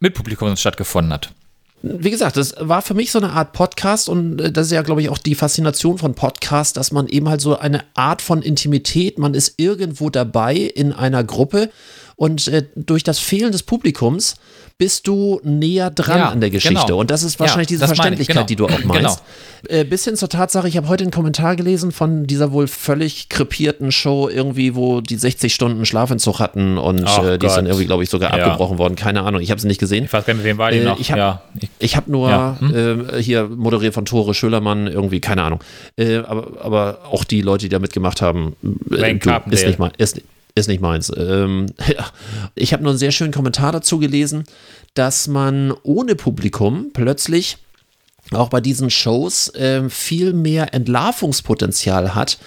mit Publikum stattgefunden hat. Wie gesagt, das war für mich so eine Art Podcast und äh, das ist ja, glaube ich, auch die Faszination von Podcast, dass man eben halt so eine Art von Intimität, man ist irgendwo dabei in einer Gruppe und äh, durch das Fehlen des Publikums bist du näher dran ja, an der Geschichte. Genau. Und das ist wahrscheinlich ja, diese Verständlichkeit, genau. die du auch meinst. Genau. Äh, bis hin zur Tatsache, ich habe heute einen Kommentar gelesen von dieser wohl völlig krepierten Show, irgendwie, wo die 60 Stunden Schlafentzug hatten und äh, die ist dann irgendwie, glaube ich, sogar ja. abgebrochen worden. Keine Ahnung, ich habe sie nicht gesehen. Ich weiß gar nicht, mit wem war die äh, noch? Ich habe hab nur hm? Hier moderiert von Tore Schölermann, irgendwie, keine Ahnung. Äh, aber, aber auch die Leute, die da mitgemacht haben, ist nicht mal, ist, ist nicht meins. Ähm, ja. Ich habe nur einen sehr schönen Kommentar dazu gelesen, dass man ohne Publikum plötzlich auch bei diesen Shows äh, viel mehr Entlarvungspotenzial hat,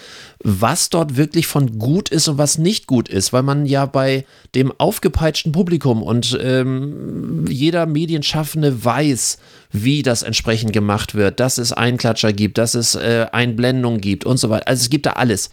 was dort wirklich von gut ist und was nicht gut ist, weil man ja bei dem aufgepeitschten Publikum und ähm, jeder Medienschaffende weiß, wie das entsprechend gemacht wird, dass es Einklatscher gibt, dass es äh, Einblendungen gibt und so weiter. Also es gibt da alles.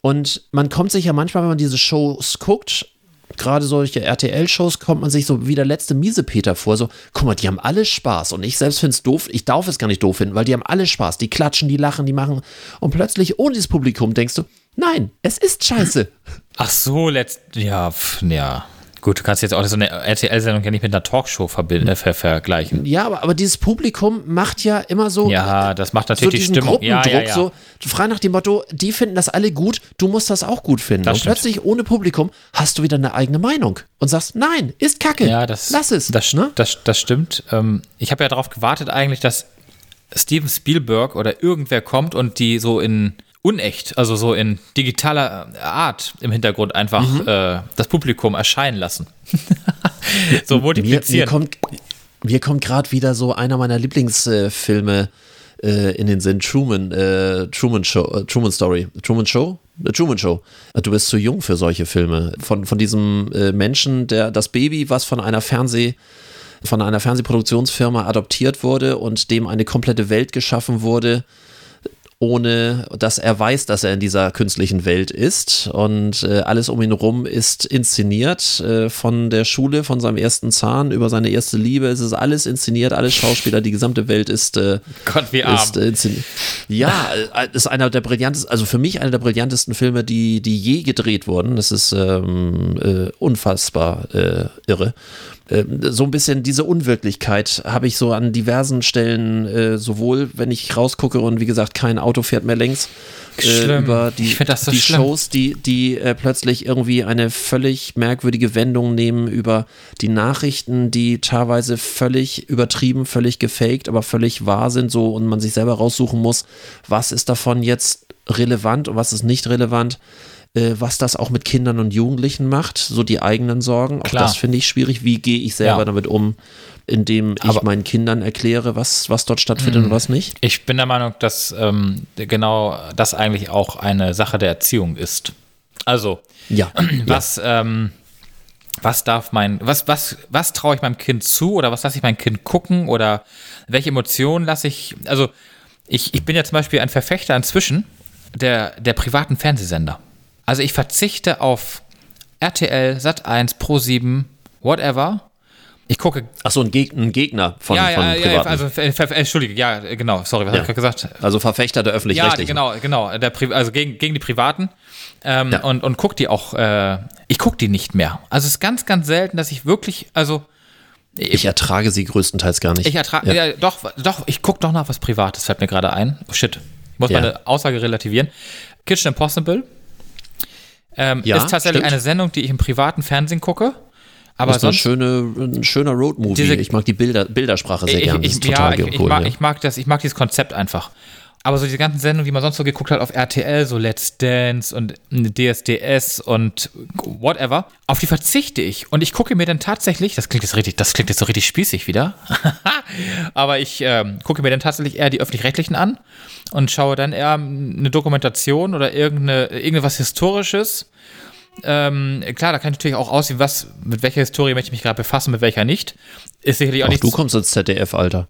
Und man kommt sich ja manchmal, wenn man diese Shows guckt, gerade solche RTL-Shows kommt man sich so wie der letzte Miesepeter vor. So, guck mal, die haben alle Spaß. Und ich selbst finde es doof. Ich darf es gar nicht doof finden, weil die haben alle Spaß. Die klatschen, die lachen, die machen. Und plötzlich ohne dieses Publikum denkst du, nein, es ist scheiße. Ach so, letzt, ja, pf, ja. Gut, du kannst jetzt auch so eine RTL-Sendung ja nicht mit einer Talkshow äh, ver vergleichen. Ja, aber, aber dieses Publikum macht ja immer so. Ja, das macht natürlich so die Stimmung. Gruppendruck, ja, ja, ja. so frei nach dem Motto, die finden das alle gut, du musst das auch gut finden. Das und stimmt. plötzlich ohne Publikum hast du wieder eine eigene Meinung und sagst, nein, ist Kacke. Ja, das, lass es. Das, ne? das, das stimmt. Ähm, ich habe ja darauf gewartet eigentlich, dass Steven Spielberg oder irgendwer kommt und die so in unecht, also so in digitaler Art im Hintergrund einfach mhm. äh, das Publikum erscheinen lassen. so multiplizieren. Mir, mir kommt, mir kommt gerade wieder so einer meiner Lieblingsfilme äh, in den Sinn, Truman, äh, Truman Show, äh, Truman Story, Truman Show? The äh, Truman Show. Du bist zu jung für solche Filme. Von, von diesem äh, Menschen, der das Baby, was von einer Fernseh von einer Fernsehproduktionsfirma adoptiert wurde und dem eine komplette Welt geschaffen wurde, ohne dass er weiß, dass er in dieser künstlichen Welt ist. Und äh, alles um ihn herum ist inszeniert äh, von der Schule, von seinem ersten Zahn über seine erste Liebe. Es ist alles inszeniert, alles Schauspieler, die gesamte Welt ist, äh, Gott, wie arm. ist äh, inszeniert. Ja, äh, ist einer der brillantesten, also für mich einer der brillantesten Filme, die, die je gedreht wurden. Das ist ähm, äh, unfassbar irre. Ähm, so ein bisschen diese Unwirklichkeit habe ich so an diversen Stellen, äh, sowohl wenn ich rausgucke und wie gesagt, kein Auto fährt mehr längs, äh, über die, so die Shows, die, die äh, plötzlich irgendwie eine völlig merkwürdige Wendung nehmen, über die Nachrichten, die teilweise völlig übertrieben, völlig gefaked, aber völlig wahr sind, so und man sich selber raussuchen muss, was ist davon jetzt relevant und was ist nicht relevant äh, was das auch mit Kindern und Jugendlichen macht, so die eigenen Sorgen. Auch Klar. das finde ich schwierig. Wie gehe ich selber ja. damit um, indem ich Aber meinen Kindern erkläre, was, was dort stattfindet und was nicht? Ich bin der Meinung, dass ähm, genau das eigentlich auch eine Sache der Erziehung ist. Also, ja. was, ja. Ähm, was darf mein, was, was, was traue ich meinem Kind zu oder was lasse ich mein Kind gucken oder welche Emotionen lasse ich, also ich, ich bin ja zum Beispiel ein Verfechter inzwischen der, der privaten Fernsehsender. Also ich verzichte auf RTL, Sat1, Pro7, whatever. Ich gucke. Achso, ein, Geg ein Gegner von, ja, von ja, ja, also Entschuldige, ja, genau, sorry, was ja. habe ich gerade gesagt? Also Verfechter der öffentlich-rechtlichen. Ja, genau, genau, der also gegen, gegen die Privaten. Ähm, ja. und, und guck die auch, äh, ich gucke die nicht mehr. Also es ist ganz, ganz selten, dass ich wirklich, also ich ertrage sie größtenteils gar nicht. Ich ertrage, ja. ja. doch, doch, ich gucke doch nach was Privates, fällt mir gerade ein. Oh shit, ich muss meine Aussage relativieren. Kitchen Impossible ähm, ja, ist tatsächlich stimmt. eine Sendung, die ich im privaten Fernsehen gucke. Aber das ist sonst, eine schöne, ein schöner Roadmovie. ich mag die Bilder, Bildersprache sehr gerne. Ich, ja, ich, ich, mag, ich, mag das, ich mag dieses Konzept einfach. Aber so diese ganzen Sendungen, die man sonst so geguckt hat auf RTL, so Let's Dance und DSDS und whatever, auf die verzichte ich. Und ich gucke mir dann tatsächlich, das klingt jetzt richtig, das klingt jetzt so richtig spießig wieder, aber ich ähm, gucke mir dann tatsächlich eher die öffentlich-rechtlichen an und schaue dann eher eine Dokumentation oder irgendeine, irgendwas Historisches. Ähm, klar, da kann ich natürlich auch aussehen, was, mit welcher Historie möchte ich mich gerade befassen, mit welcher nicht. Ist sicherlich auch, auch nicht. Du kommst ins ZDF, Alter.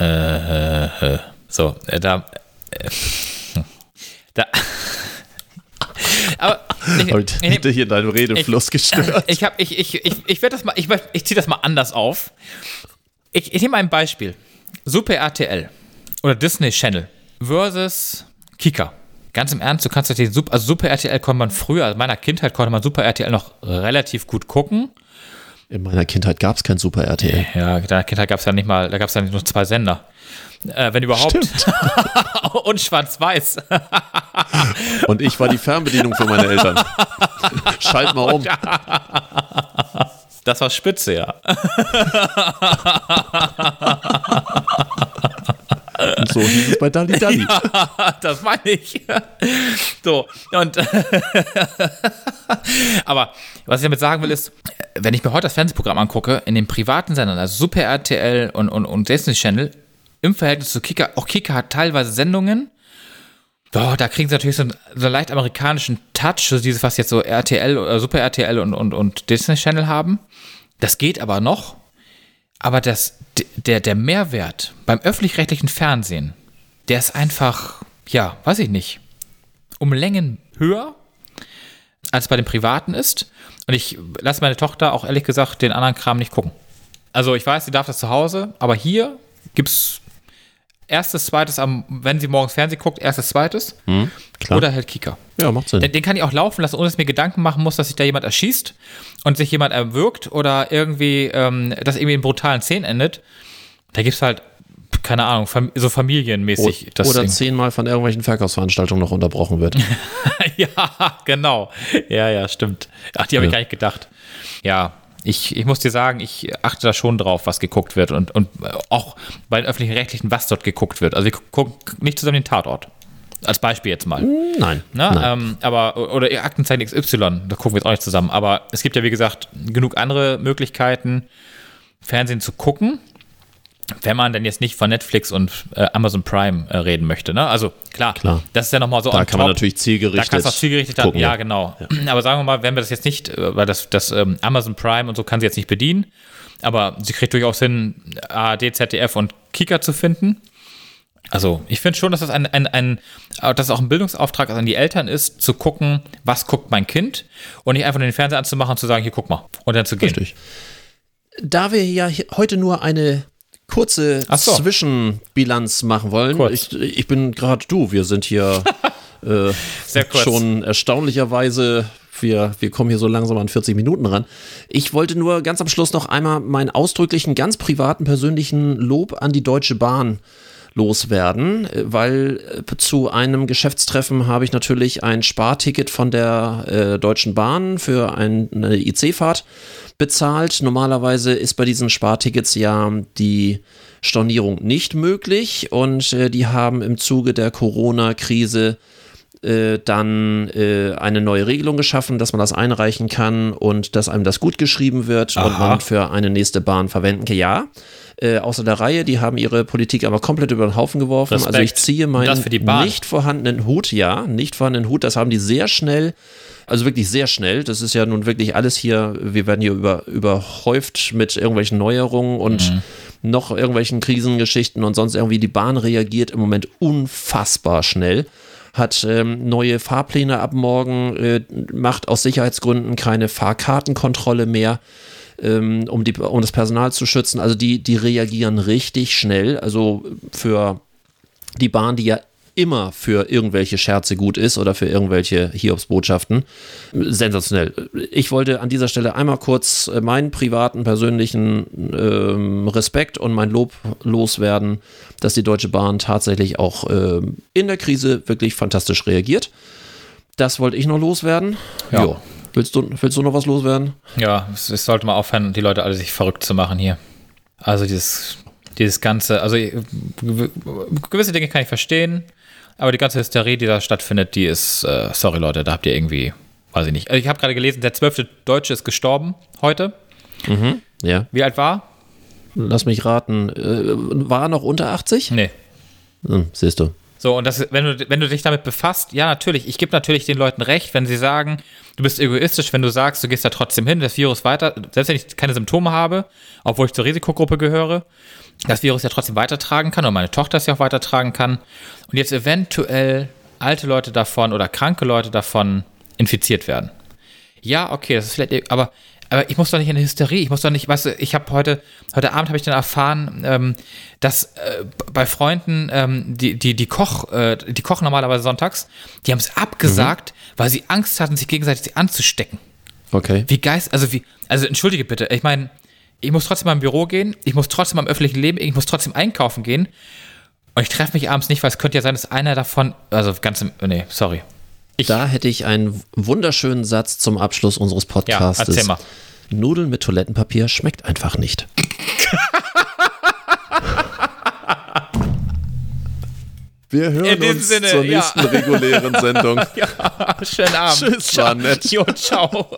Äh, äh, äh. So, äh, da. Da. Aber ich, ich, ich, ich hier in deinem Redefluss gestört. Ich, hab, ich, ich, ich, ich werde das mal, ich, ich ziehe das mal anders auf. Ich, ich nehme ein Beispiel. Super RTL oder Disney Channel versus Kika. Ganz im Ernst, du kannst den Super, also Super RTL konnte man früher, also in meiner Kindheit konnte man Super RTL noch relativ gut gucken. In meiner Kindheit gab es kein Super RTL. Ja, in deiner Kindheit gab es ja nicht mal, da gab es ja nur zwei Sender. Äh, wenn überhaupt. Und schwarz-weiß. Und ich war die Fernbedienung für meine Eltern. Schalt mal um. Das war spitze, ja. Und so hieß es bei Dalli Dalli. Ja, das meine ich. So, und aber was ich damit sagen will, ist, wenn ich mir heute das Fernsehprogramm angucke, in den privaten Sendern, also Super RTL und, und, und Disney Channel, im Verhältnis zu Kika, auch Kika hat teilweise Sendungen, Oh, da kriegen sie natürlich so einen, so einen leicht amerikanischen Touch, so dieses, was jetzt so RTL oder Super RTL und, und, und Disney Channel haben. Das geht aber noch. Aber das, der, der Mehrwert beim öffentlich-rechtlichen Fernsehen, der ist einfach, ja, weiß ich nicht, um Längen höher, als bei den Privaten ist. Und ich lasse meine Tochter auch ehrlich gesagt den anderen Kram nicht gucken. Also ich weiß, sie darf das zu Hause, aber hier gibt es erstes, zweites, am, wenn sie morgens Fernsehen guckt, erstes, zweites. Hm, oder halt Kika. Ja, macht Sinn. Den, den, kann ich auch laufen lassen, ohne dass ich mir Gedanken machen muss, dass sich da jemand erschießt und sich jemand erwürgt oder irgendwie, ähm, dass irgendwie in brutalen Szenen endet. Da gibt es halt, keine Ahnung, fam so familienmäßig. O oder Ding. zehnmal von irgendwelchen Verkaufsveranstaltungen noch unterbrochen wird. ja, genau. Ja, ja, stimmt. Ach, die habe ja. ich gar nicht gedacht. Ja, ich, ich muss dir sagen, ich achte da schon drauf, was geguckt wird und, und auch bei den öffentlichen Rechtlichen, was dort geguckt wird. Also wir gucken nicht zusammen den Tatort. Als Beispiel jetzt mal. Nein. Na, nein. Ähm, aber, oder Aktenzeichen XY, da gucken wir jetzt auch nicht zusammen. Aber es gibt ja, wie gesagt, genug andere Möglichkeiten, Fernsehen zu gucken wenn man denn jetzt nicht von Netflix und äh, Amazon Prime äh, reden möchte. Ne? Also klar, klar, das ist ja nochmal so. Da kann top. man natürlich zielgerichtet. Da kannst du auch zielgerichtet gucken, ja, ja, genau. Ja. Aber sagen wir mal, wenn wir das jetzt nicht, äh, weil das, das ähm, Amazon Prime und so kann sie jetzt nicht bedienen, aber sie kriegt durchaus hin, ARD, ZDF und Kika zu finden. Also ich finde schon, dass das ein, ein, ein, äh, dass auch ein Bildungsauftrag an die Eltern ist, zu gucken, was guckt mein Kind und nicht einfach den Fernseher anzumachen und zu sagen, hier guck mal und dann zu gehen. Richtig. Da wir ja heute nur eine kurze so. Zwischenbilanz machen wollen. Ich, ich, bin gerade du, wir sind hier äh, schon erstaunlicherweise wir, wir kommen hier so langsam an 40 Minuten ran. Ich wollte nur ganz am Schluss noch einmal meinen ausdrücklichen, ganz privaten, persönlichen Lob an die Deutsche Bahn loswerden, weil äh, zu einem Geschäftstreffen habe ich natürlich ein Sparticket von der äh, Deutschen Bahn für eine IC-Fahrt bezahlt. Normalerweise ist bei diesen Spartickets ja die Stornierung nicht möglich und äh, die haben im Zuge der Corona-Krise äh, dann äh, eine neue Regelung geschaffen, dass man das einreichen kann und dass einem das gut geschrieben wird Aha. und man für eine nächste Bahn verwenden kann. Ja, äh, außer der Reihe, die haben ihre Politik aber komplett über den Haufen geworfen. Respekt. Also ich ziehe meinen nicht vorhandenen Hut, ja, nicht vorhandenen Hut, das haben die sehr schnell also wirklich sehr schnell. Das ist ja nun wirklich alles hier, wir werden hier über, überhäuft mit irgendwelchen Neuerungen und mhm. noch irgendwelchen Krisengeschichten und sonst irgendwie. Die Bahn reagiert im Moment unfassbar schnell hat ähm, neue Fahrpläne ab morgen, äh, macht aus Sicherheitsgründen keine Fahrkartenkontrolle mehr, ähm, um, die, um das Personal zu schützen. Also die, die reagieren richtig schnell. Also für die Bahn, die ja immer für irgendwelche Scherze gut ist oder für irgendwelche Hiobsbotschaften. Sensationell. Ich wollte an dieser Stelle einmal kurz äh, meinen privaten, persönlichen ähm, Respekt und mein Lob loswerden, dass die Deutsche Bahn tatsächlich auch ähm, in der Krise wirklich fantastisch reagiert. Das wollte ich noch loswerden. Ja. Jo. Willst du, willst du noch was loswerden? Ja, es, es sollte mal aufhören, die Leute alle sich verrückt zu machen hier. Also dieses, dieses ganze, also gewisse Dinge kann ich verstehen. Aber die ganze Hysterie, die da stattfindet, die ist, äh, sorry Leute, da habt ihr irgendwie, weiß ich nicht. Also ich habe gerade gelesen, der zwölfte Deutsche ist gestorben heute. Mhm, ja. Wie alt war? Lass mich raten. Äh, war er noch unter 80? Nee. Hm, siehst du. So, und das, wenn, du, wenn du dich damit befasst, ja, natürlich, ich gebe natürlich den Leuten recht, wenn sie sagen, du bist egoistisch, wenn du sagst, du gehst da trotzdem hin, das Virus weiter, selbst wenn ich keine Symptome habe, obwohl ich zur Risikogruppe gehöre, das Virus ja trotzdem weitertragen kann oder meine Tochter es ja auch weitertragen kann und jetzt eventuell alte Leute davon oder kranke Leute davon infiziert werden. Ja, okay, das ist vielleicht, aber aber ich muss doch nicht in eine Hysterie, ich muss doch nicht, weißt du, ich habe heute, heute Abend habe ich dann erfahren, ähm, dass äh, bei Freunden, ähm, die, die, die Koch, äh, die kochen normalerweise sonntags, die haben es abgesagt, mhm. weil sie Angst hatten, sich gegenseitig anzustecken. Okay. Wie geist, also wie, also entschuldige bitte, ich meine, ich muss trotzdem mal im Büro gehen, ich muss trotzdem am öffentlichen Leben, ich muss trotzdem einkaufen gehen. Und ich treffe mich abends nicht, weil es könnte ja sein, dass einer davon, also ganz im, nee, sorry. Ich, da hätte ich einen wunderschönen Satz zum Abschluss unseres Podcasts. Ja, erzähl mal. Nudeln mit Toilettenpapier schmeckt einfach nicht. Wir hören uns Sinne, zur nächsten ja. regulären Sendung. Ja, schönen Abend. Tschüss, ciao. war nett. Jo, ciao.